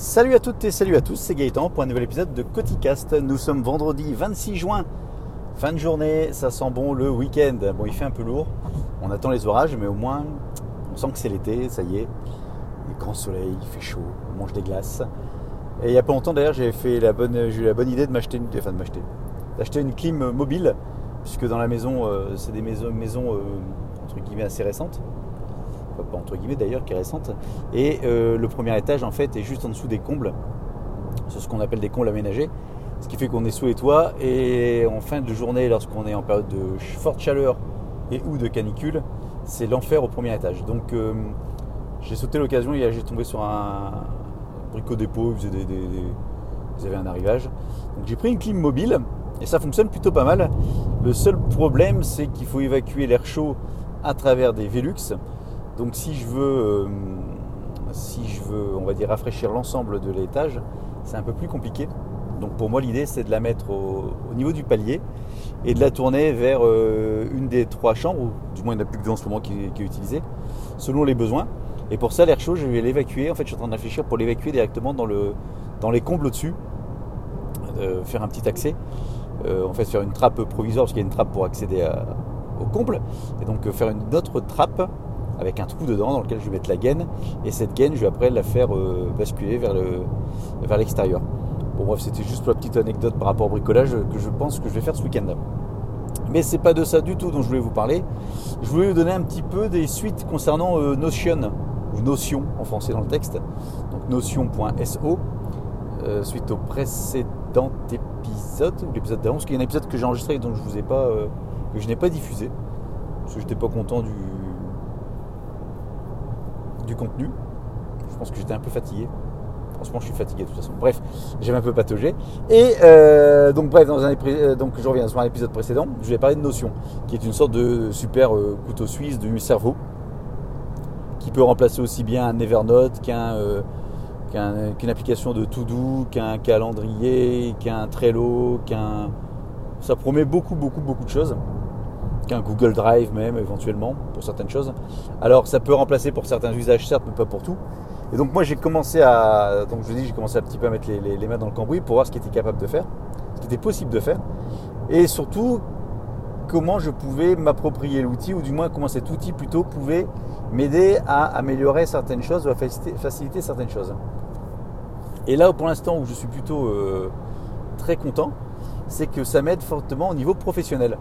Salut à toutes et salut à tous, c'est Gaëtan pour un nouvel épisode de Coticast. Nous sommes vendredi 26 juin, fin de journée, ça sent bon le week-end. Bon, il fait un peu lourd, on attend les orages, mais au moins on sent que c'est l'été, ça y est. Il grand soleil, il fait chaud, on mange des glaces. Et il n'y a pas longtemps d'ailleurs, j'ai fait la bonne, eu la bonne idée de m'acheter une, enfin d'acheter une clim mobile, puisque dans la maison, euh, c'est des maisons, maisons euh, entre guillemets assez récentes pas entre guillemets d'ailleurs, qui est récente. Et euh, le premier étage en fait est juste en dessous des combles. C'est ce qu'on appelle des combles aménagés. Ce qui fait qu'on est sous les toits et en fin de journée, lorsqu'on est en période de forte chaleur et ou de canicule, c'est l'enfer au premier étage. Donc euh, j'ai sauté l'occasion j'ai tombé sur un bricot dépôt, ils, des, un arrivage. Donc j'ai pris une clim mobile et ça fonctionne plutôt pas mal. Le seul problème c'est qu'il faut évacuer l'air chaud à travers des Velux. Donc si je veux, euh, si je veux, on va dire rafraîchir l'ensemble de l'étage, c'est un peu plus compliqué. Donc pour moi l'idée c'est de la mettre au, niveau du palier et de la tourner vers euh, une des trois chambres, ou du moins il n'y en a plus que deux en ce moment qui, est utilisée, selon les besoins. Et pour ça l'air chaud je vais l'évacuer. En fait je suis en train de réfléchir pour l'évacuer directement dans, le, dans les combles au-dessus, euh, faire un petit accès. en fait faire une trappe provisoire parce qu'il y a une trappe pour accéder au comble. Et donc faire une autre trappe avec un trou dedans dans lequel je vais mettre la gaine. Et cette gaine, je vais après la faire euh, basculer vers, le, vers l'extérieur. Bon bref, c'était juste pour la petite anecdote par rapport au bricolage que je pense que je vais faire ce week-end. Mais c'est pas de ça du tout dont je voulais vous parler. Je voulais vous donner un petit peu des suites concernant euh, Notion, ou Notion en français dans le texte. Donc notion.so, euh, suite au précédent épisode, l'épisode d'avant, parce qu'il y a un épisode que j'ai enregistré dont je vous ai pas, que je n'ai pas diffusé, parce que j'étais pas content du, du contenu. Je pense que j'étais un peu fatigué. Franchement, je suis fatigué de toute façon. Bref, j'ai un peu pataugé. Et euh, donc, bref, dans un, euh, donc, je reviens sur un épisode précédent. Je vais parler de Notion, qui est une sorte de super euh, couteau suisse du cerveau, qui peut remplacer aussi bien un Evernote qu'un, qu'une application de to-do, qu'un calendrier, qu'un Trello, qu'un. Ça promet beaucoup, beaucoup, beaucoup de choses Google Drive même éventuellement pour certaines choses. Alors ça peut remplacer pour certains usages certes, mais pas pour tout. Et donc moi j'ai commencé à, donc je dis j'ai commencé un petit peu à mettre les, mains dans le cambouis pour voir ce qui était capable de faire, ce qui était possible de faire, et surtout comment je pouvais m'approprier l'outil, ou du moins comment cet outil plutôt pouvait m'aider à améliorer certaines choses ou à faciliter, certaines choses. Et là pour l'instant où je suis plutôt euh, très content, c'est que ça m'aide fortement au niveau professionnel.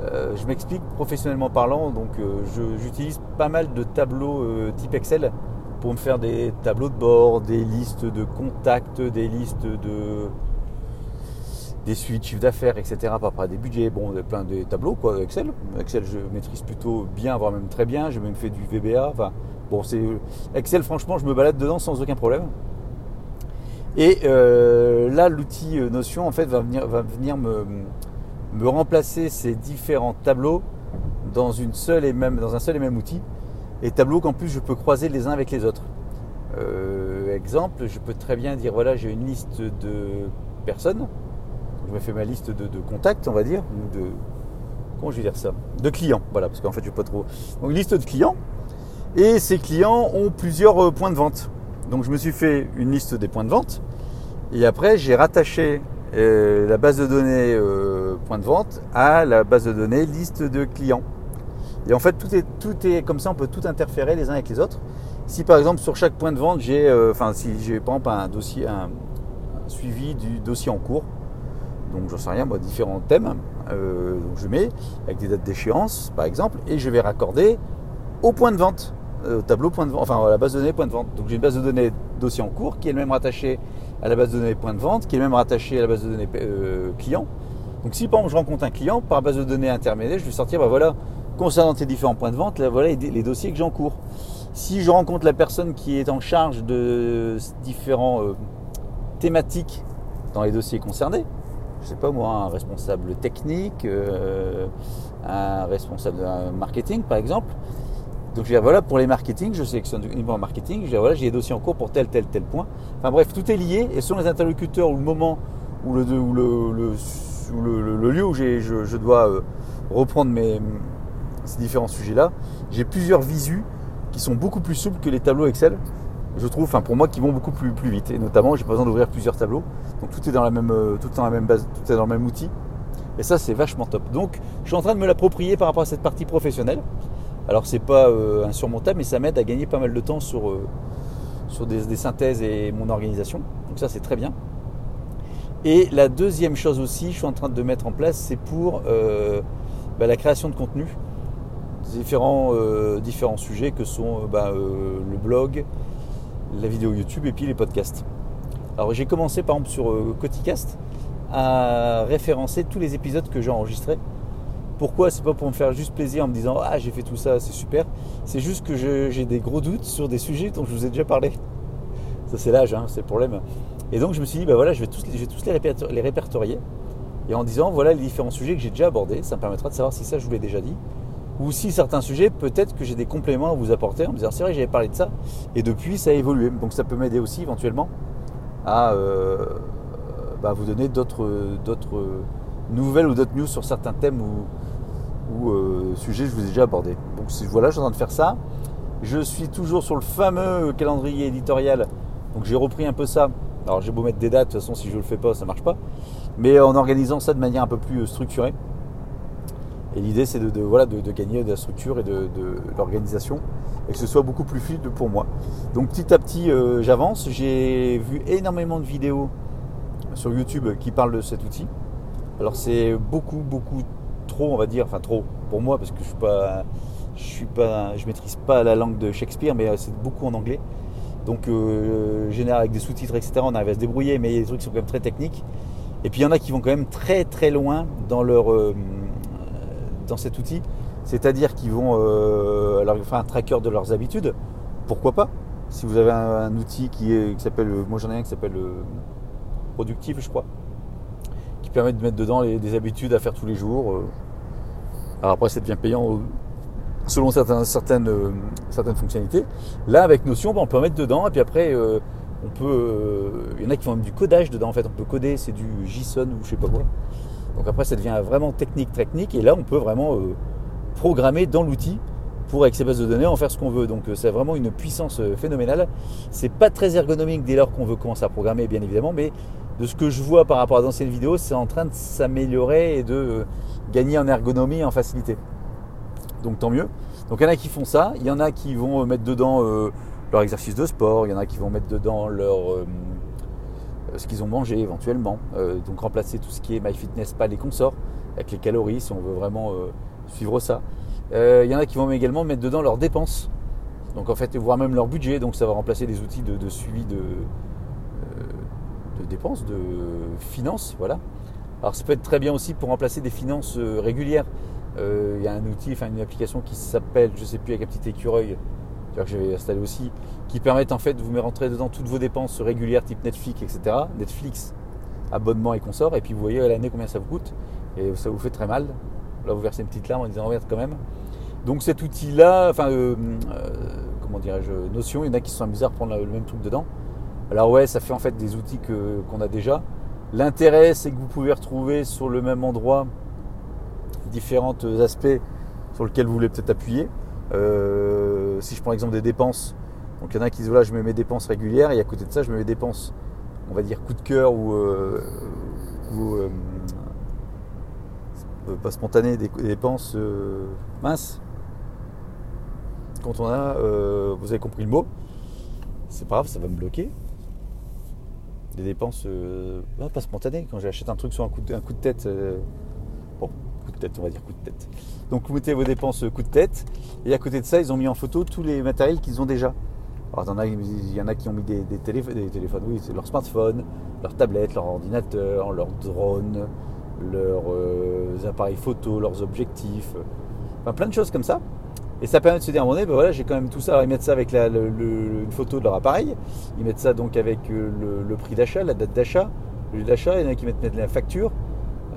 Euh, je m'explique professionnellement parlant, donc euh, j'utilise pas mal de tableaux euh, type Excel pour me faire des tableaux de bord, des listes de contacts, des listes de des suites, chiffre d'affaires, etc. Par rapport à des budgets, bon, plein de tableaux quoi, Excel. Excel, je maîtrise plutôt bien, voire même très bien. J'ai même fait du VBA. Enfin, bon, c'est Excel. Franchement, je me balade dedans sans aucun problème. Et là, l'outil Notion, en fait, va venir, va venir me remplacer ces différents tableaux dans, une seule et même, dans un seul et même outil. Et tableaux qu'en plus je peux croiser les uns avec les autres. Euh, exemple, je peux très bien dire voilà, j'ai une liste de personnes. Je me fais ma liste de, contacts, on va dire, ou de. Comment je vais dire ça? De clients, voilà, parce qu'en fait je ne pas trop. Donc liste de clients. Et ces clients ont plusieurs euh, points de vente. Donc je me suis fait une liste des points de vente. Et après, j'ai rattaché euh, la base de données euh, point de vente à la base de données liste de clients. Et en fait, tout est, tout est comme ça, on peut tout interférer les uns avec les autres. Si par exemple sur chaque point de vente, j'ai, euh, si j'ai par exemple un dossier, un, suivi du dossier en cours, donc j'en sais rien, moi, différents thèmes, donc je mets avec des dates d'échéance par exemple, et je vais raccorder au point de vente, au tableau point de vente, enfin à la base de données point de vente. Donc j'ai une base de données dossier en cours qui est même rattachée à la base de données points de vente, qui est même rattaché à la base de données euh, client. Donc si par exemple je rencontre un client, par base de données intermédiaire, je vais sortir, bah voilà, concernant tes différents points de vente, là, voilà les dossiers que j'ai en cours. Si je rencontre la personne qui est en charge de différents euh, thématiques dans les dossiers concernés, je sais pas moi, un responsable technique, euh, un responsable marketing par exemple, donc je vais dire, voilà, pour les marketing, je sélectionne uniquement marketing, je vais dire, voilà, j'ai des dossiers en cours pour tel, tel, tel point. Enfin bref, tout est lié et selon les interlocuteurs ou le moment ou le, lieu où je, dois euh, reprendre ces différents sujets-là, j'ai plusieurs visus qui sont beaucoup plus souples que les tableaux Excel. je trouve, enfin pour moi, qui vont beaucoup plus, vite. Et notamment, j'ai pas besoin d'ouvrir plusieurs tableaux. Donc tout est dans la même, euh, tout dans la même base, tout est dans le même outil. Et ça, c'est vachement top. Donc, je suis en train de me l'approprier par rapport à cette partie professionnelle. Alors, c'est pas euh, insurmontable, mais ça m'aide à gagner pas mal de temps sur, euh, des, synthèses et mon organisation. Donc ça, c'est très bien. Et la deuxième chose aussi, je suis en train de mettre en place, c'est pour euh, bah, la création de contenu. Différents, différents sujets que sont bah, le blog, la vidéo YouTube et puis les podcasts. Alors j'ai commencé par exemple sur Coticast à référencer tous les épisodes que j'ai enregistrés. Pourquoi? C'est pas pour me faire juste plaisir en me disant ah j'ai fait tout ça, c'est super. C'est juste que j'ai des gros doutes sur des sujets dont je vous ai déjà parlé. Ça c'est l'âge, hein, c'est le problème. Et donc je me suis dit, bah voilà, je vais tous, je vais les, répertorier. Et en disant, voilà les différents sujets que j'ai déjà abordés, ça me permettra de savoir si ça je vous l'ai déjà dit. Ou si certains sujets, peut-être que j'ai des compléments à vous apporter en me disant, c'est vrai, j'avais parlé de ça. Et depuis, ça a évolué. Donc ça peut m'aider aussi éventuellement à euh, bah, vous donner d'autres nouvelles ou d'autres news sur certains thèmes ou euh, sujets que je vous ai déjà abordés. Donc voilà, je suis en train de faire ça. Je suis toujours sur le fameux calendrier éditorial. Donc j'ai repris un peu ça alors j'ai beau mettre des dates, de toute façon si je ne le fais pas, ça ne marche pas. Mais en organisant ça de manière un peu plus euh, structurée. Et l'idée c'est de, voilà, de, gagner de la structure et de, l'organisation et que ce soit beaucoup plus fluide pour moi. Donc petit à petit euh, j'avance. J'ai vu énormément de vidéos sur YouTube qui parlent de cet outil. Alors c'est beaucoup beaucoup trop on va dire, enfin trop pour moi parce que je suis pas je suis pas je maîtrise pas la langue de Shakespeare mais euh, c'est beaucoup en anglais. Donc, euh, général avec des sous-titres, etc., on arrive à se débrouiller, mais il y a des trucs qui sont quand même très techniques. Et puis, il y en a qui vont quand même très très loin dans, leur, euh, dans cet outil. C'est-à-dire qu'ils vont euh, alors, faire un tracker de leurs habitudes. Pourquoi pas? Si vous avez un, outil qui, qui s'appelle, moi j'en ai un qui s'appelle Productif, je crois, permet de mettre dedans des habitudes à faire tous les jours. Alors après, ça devient payant selon certaines, certaines, euh, certaines fonctionnalités. Là, avec Notion, ben, on peut en mettre dedans, et puis après, euh, on peut. Euh, il y en a qui font même du codage dedans, en fait. On peut coder, c'est du JSON ou je sais pas quoi. Donc après, ça devient vraiment technique, technique, et là, on peut vraiment programmer dans l'outil pour, avec ces bases de données, en faire ce qu'on veut. Donc c'est vraiment une puissance phénoménale. C'est pas très ergonomique dès lors qu'on veut commencer à programmer, bien évidemment, mais de ce que je vois par rapport à d'anciennes vidéos, c'est en train de s'améliorer et de gagner en ergonomie et en facilité. Donc tant mieux. Donc il y en a qui font ça, il y en a qui vont euh, mettre dedans euh, leur exercice de sport, il y en a qui vont mettre dedans leur, euh, ce qu'ils ont mangé éventuellement, donc remplacer tout ce qui est MyFitnessPal et consorts avec les calories si on veut vraiment suivre ça. il y en a qui vont également mettre dedans leurs dépenses, donc en fait voire même leur budget, donc ça va remplacer des outils de, suivi de, de dépenses, de finances, voilà. Alors ça peut être très bien aussi pour remplacer des finances régulières. Euh, il y a un outil, enfin une application qui s'appelle, je sais plus, avec un petit écureuil, que j'avais installé aussi, qui permettent en fait de vous mettre rentrer dedans toutes vos dépenses régulières type Netflix, etc. Netflix, abonnement et consorts, et puis vous voyez à l'année combien ça vous coûte, et ça vous fait très mal. Là, vous versez une petite larme en disant merde quand même. Donc cet outil-là, enfin, euh, euh, comment dirais-je, Notion, il y en a qui sont amusés à reprendre le même truc dedans. Alors ouais, ça fait en fait des outils qu'on a déjà. L'intérêt, c'est que vous pouvez retrouver sur le même endroit différents aspects sur lesquels vous voulez peut-être appuyer. Euh, si je prends l'exemple des dépenses, donc il y en a qui disent voilà, je mets mes dépenses régulières et à côté de ça, je mets mes dépenses, on va dire coup de cœur ou, euh, euh, pas spontanées, des dépenses minces. Quand on a, vous avez compris le mot, c'est pas grave, ça va me bloquer. Des dépenses pas spontanées. Quand j'achète un truc sur un coup de, un coup de tête, bon, coup de tête, on va dire coup de tête. Donc vous mettez vos dépenses coup de tête. Et à côté de ça, ils ont mis en photo tous les matériels qu'ils ont déjà. Alors il y en a qui ont mis des, téléphones, oui, c'est leur smartphone, leur tablette, leur ordinateur, leur drone, leurs euh, appareils photo, leurs objectifs, plein de choses comme ça. Et ça permet de se dire, donné, ben voilà, j'ai quand même tout ça. Alors, ils mettent ça avec une photo de leur appareil. Ils mettent ça donc avec euh, le, prix d'achat, la date d'achat, le lieu d'achat. Il y en a qui mettent, la facture.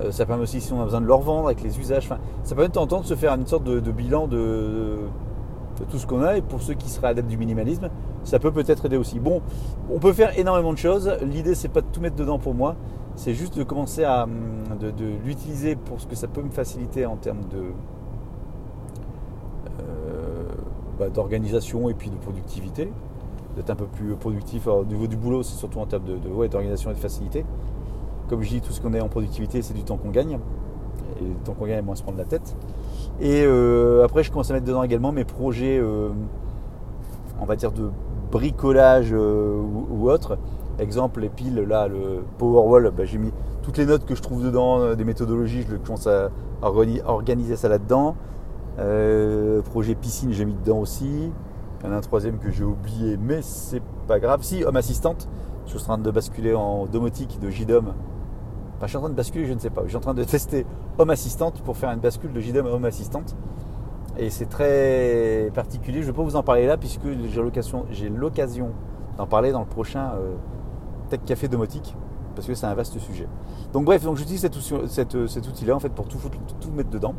Euh, ça permet aussi si on a besoin de le revendre avec les usages. Ça permet de temps en temps de se faire une sorte de, bilan de, tout ce qu'on a. Et pour ceux qui seraient adeptes du minimalisme, ça peut peut-être aider aussi. Bon, on peut faire énormément de choses. L'idée, c'est pas de tout mettre dedans pour moi. C'est juste de commencer à de, l'utiliser pour ce que ça peut me faciliter en termes de euh, bah, d'organisation et puis de productivité. d'être un peu plus productif. au niveau du boulot, c'est surtout en termes de, d'organisation et de facilité. Comme je dis, tout ce qu'on est en productivité, c'est du temps qu'on gagne. Et le temps qu'on gagne, moins se prendre la tête. Et euh, après, je commence à mettre dedans également mes projets, euh, on va dire, de bricolage euh, ou, autre. Exemple, les piles, là, le Powerwall, bah, j'ai mis toutes les notes que je trouve dedans, des méthodologies, je commence à organiser ça là-dedans. Projet piscine, j'ai mis dedans aussi. Il y en a un troisième que j'ai oublié, mais c'est pas grave. Si, Homme Assistante, je suis en train de basculer en domotique de JDOM. Enfin, je suis en train de basculer, je ne sais pas. Je suis en train de tester Homme Assistante pour faire une bascule de JDOM à Home Assistante. Et c'est très particulier. Je ne vais pas vous en parler là, puisque j'ai l'occasion d'en parler dans le prochain euh, Tech Café Domotique, parce que c'est un vaste sujet. Donc bref, donc j'utilise cet, outil-là en fait pour tout mettre dedans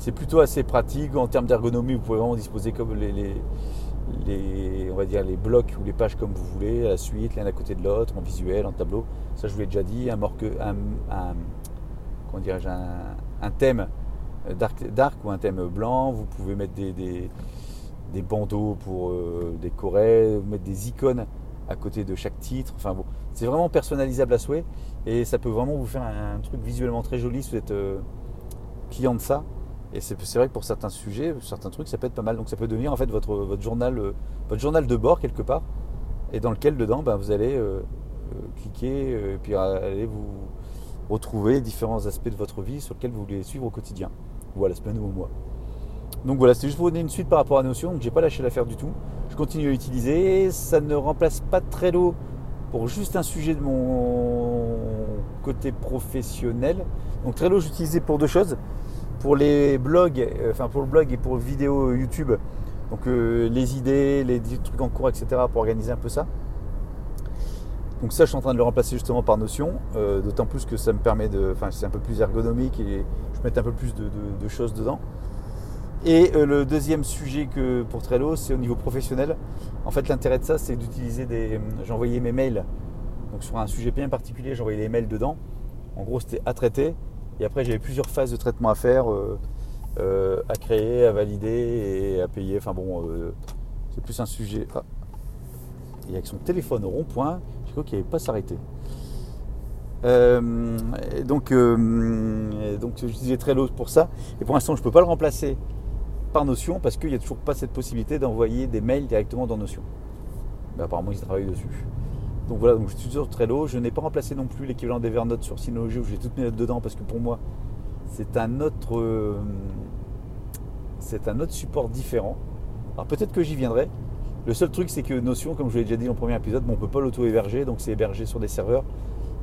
c'est plutôt assez pratique en termes d'ergonomie. Vous pouvez vraiment disposer comme les, on va dire les blocs ou les pages comme vous voulez, à la suite, l'un à côté de l'autre, en visuel, en tableau. Ça, je vous l'ai déjà dit. Un, un, un, thème dark, ou un thème blanc. Vous pouvez mettre des, des, bandeaux pour euh, décorer, mettre des icônes à côté de chaque titre. Enfin bon, c'est vraiment personnalisable à souhait et ça peut vraiment vous faire un, truc visuellement très joli si vous êtes euh, client de ça. Et c'est vrai que pour certains sujets, certains trucs, ça peut être pas mal. Donc ça peut devenir en fait votre, journal, euh, votre journal de bord quelque part, et dans lequel dedans, ben, vous allez euh, euh, cliquer, et puis aller vous retrouver différents aspects de votre vie sur lesquels vous voulez suivre au quotidien, ou à la semaine ou au mois. Donc voilà, c'était juste pour vous donner une suite par rapport à Notion. Donc j'ai pas lâché l'affaire du tout. Je continue à l'utiliser. Ça ne remplace pas Trello pour juste un sujet de mon côté professionnel. Donc Trello, j'utilisais pour deux choses pour les blogs, euh, enfin pour le blog et pour vidéo YouTube, donc euh, les idées, les trucs en cours, etc. pour organiser un peu ça. Donc ça, je suis en train de le remplacer justement par Notion, euh, d'autant plus que ça me permet de, enfin c'est un peu plus ergonomique et je mets un peu plus de, choses dedans. Et le deuxième sujet que pour Trello, c'est au niveau professionnel. En fait, l'intérêt de ça, c'est d'utiliser des. J'envoyais mes mails, donc sur un sujet bien particulier, j'envoyais les mails dedans. En gros, c'était à traiter. Et après, j'avais plusieurs phases de traitement à faire, euh, euh, à créer, à valider et à payer. Enfin bon, euh, c'est plus un sujet. Ah. Et avec son téléphone au rond-point, je crois qu'il n'avait pas s'arrêter. donc, donc j'utilisais Trello pour ça. Et pour l'instant, je ne peux pas le remplacer par Notion parce qu'il n'y a toujours pas cette possibilité d'envoyer des mails directement dans Notion. Ben, apparemment, ils travaillent dessus. Donc voilà, donc je suis sur Trello. Je n'ai pas remplacé non plus l'équivalent d'Evernote sur Synology où j'ai toutes mes notes dedans parce que pour moi, c'est un autre, euh, c'est un autre support différent. Alors peut-être que j'y viendrai. Le seul truc, c'est que Notion, comme je l'ai déjà dit dans le premier épisode, on ne peut pas l'auto-héberger, donc c'est hébergé sur des serveurs.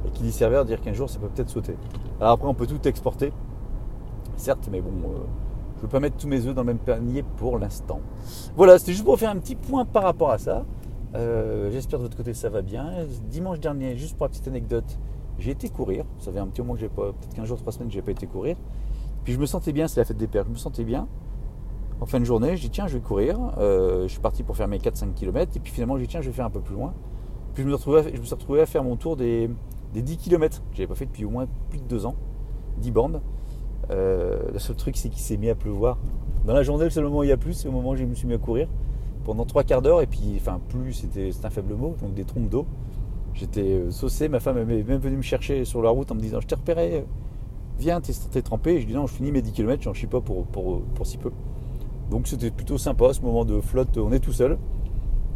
Et qui dit serveur, dire qu'un jour, ça peut peut-être sauter. Alors après, on peut tout exporter, certes, mais bon, euh, je ne veux pas mettre tous mes œufs dans le même panier pour l'instant. Voilà, c'était juste pour faire un petit point par rapport à ça. Euh, j'espère de votre côté ça va bien. Dimanche dernier, juste pour la petite anecdote, j'ai été courir. Ça fait un petit moment que j'ai pas, peut-être 15 jours, 3 semaines j'ai pas été courir. Puis je me sentais bien, c'est la fête des pères, je me sentais bien. En fin de journée, j'ai dit tiens, je vais courir. Euh, je suis parti pour faire mes 4-5 km. Et puis finalement, j'ai dit tiens, je vais faire un peu plus loin. Puis je me, je suis retrouvé à faire mon tour des, 10 km. Je n'avais pas fait depuis au moins plus de 2 ans. 10 bornes. Euh, le seul truc, c'est qu'il s'est mis à pleuvoir. Dans la journée, le seul moment où il y a plus, c'est au moment où je me suis mis à courir pendant trois quarts d'heure, et puis, enfin, plus, c'était un faible mot, donc des trompes d'eau. J'étais euh, saucé, ma femme est même venue me chercher sur la route en me disant Je t'ai repéré, viens, t'es trempé. Et je dis Non, je finis mes 10 km, j'en chie pas pour, pour, pour si peu. Donc c'était plutôt sympa ce moment de flotte, on est tout seul,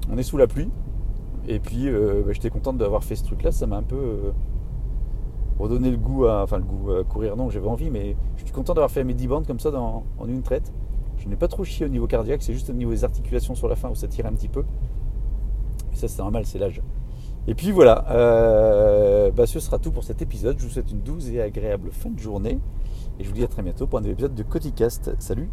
on est sous la pluie. Et puis euh, bah, j'étais contente d'avoir fait ce truc-là, ça m'a un peu euh, redonné le goût à. Enfin, le goût à courir, non, j'avais envie, mais je suis content d'avoir fait mes 10 bandes comme ça dans, en une traite. Je n'ai pas trop chié au niveau cardiaque, c'est juste au niveau des articulations sur la fin où ça tire un petit peu. Et ça, c'est normal, c'est l'âge. Et puis voilà, euh, bah, ce sera tout pour cet épisode. Je vous souhaite une douce et agréable fin de journée. Et je vous dis à très bientôt pour un nouvel épisode de Coticast. Salut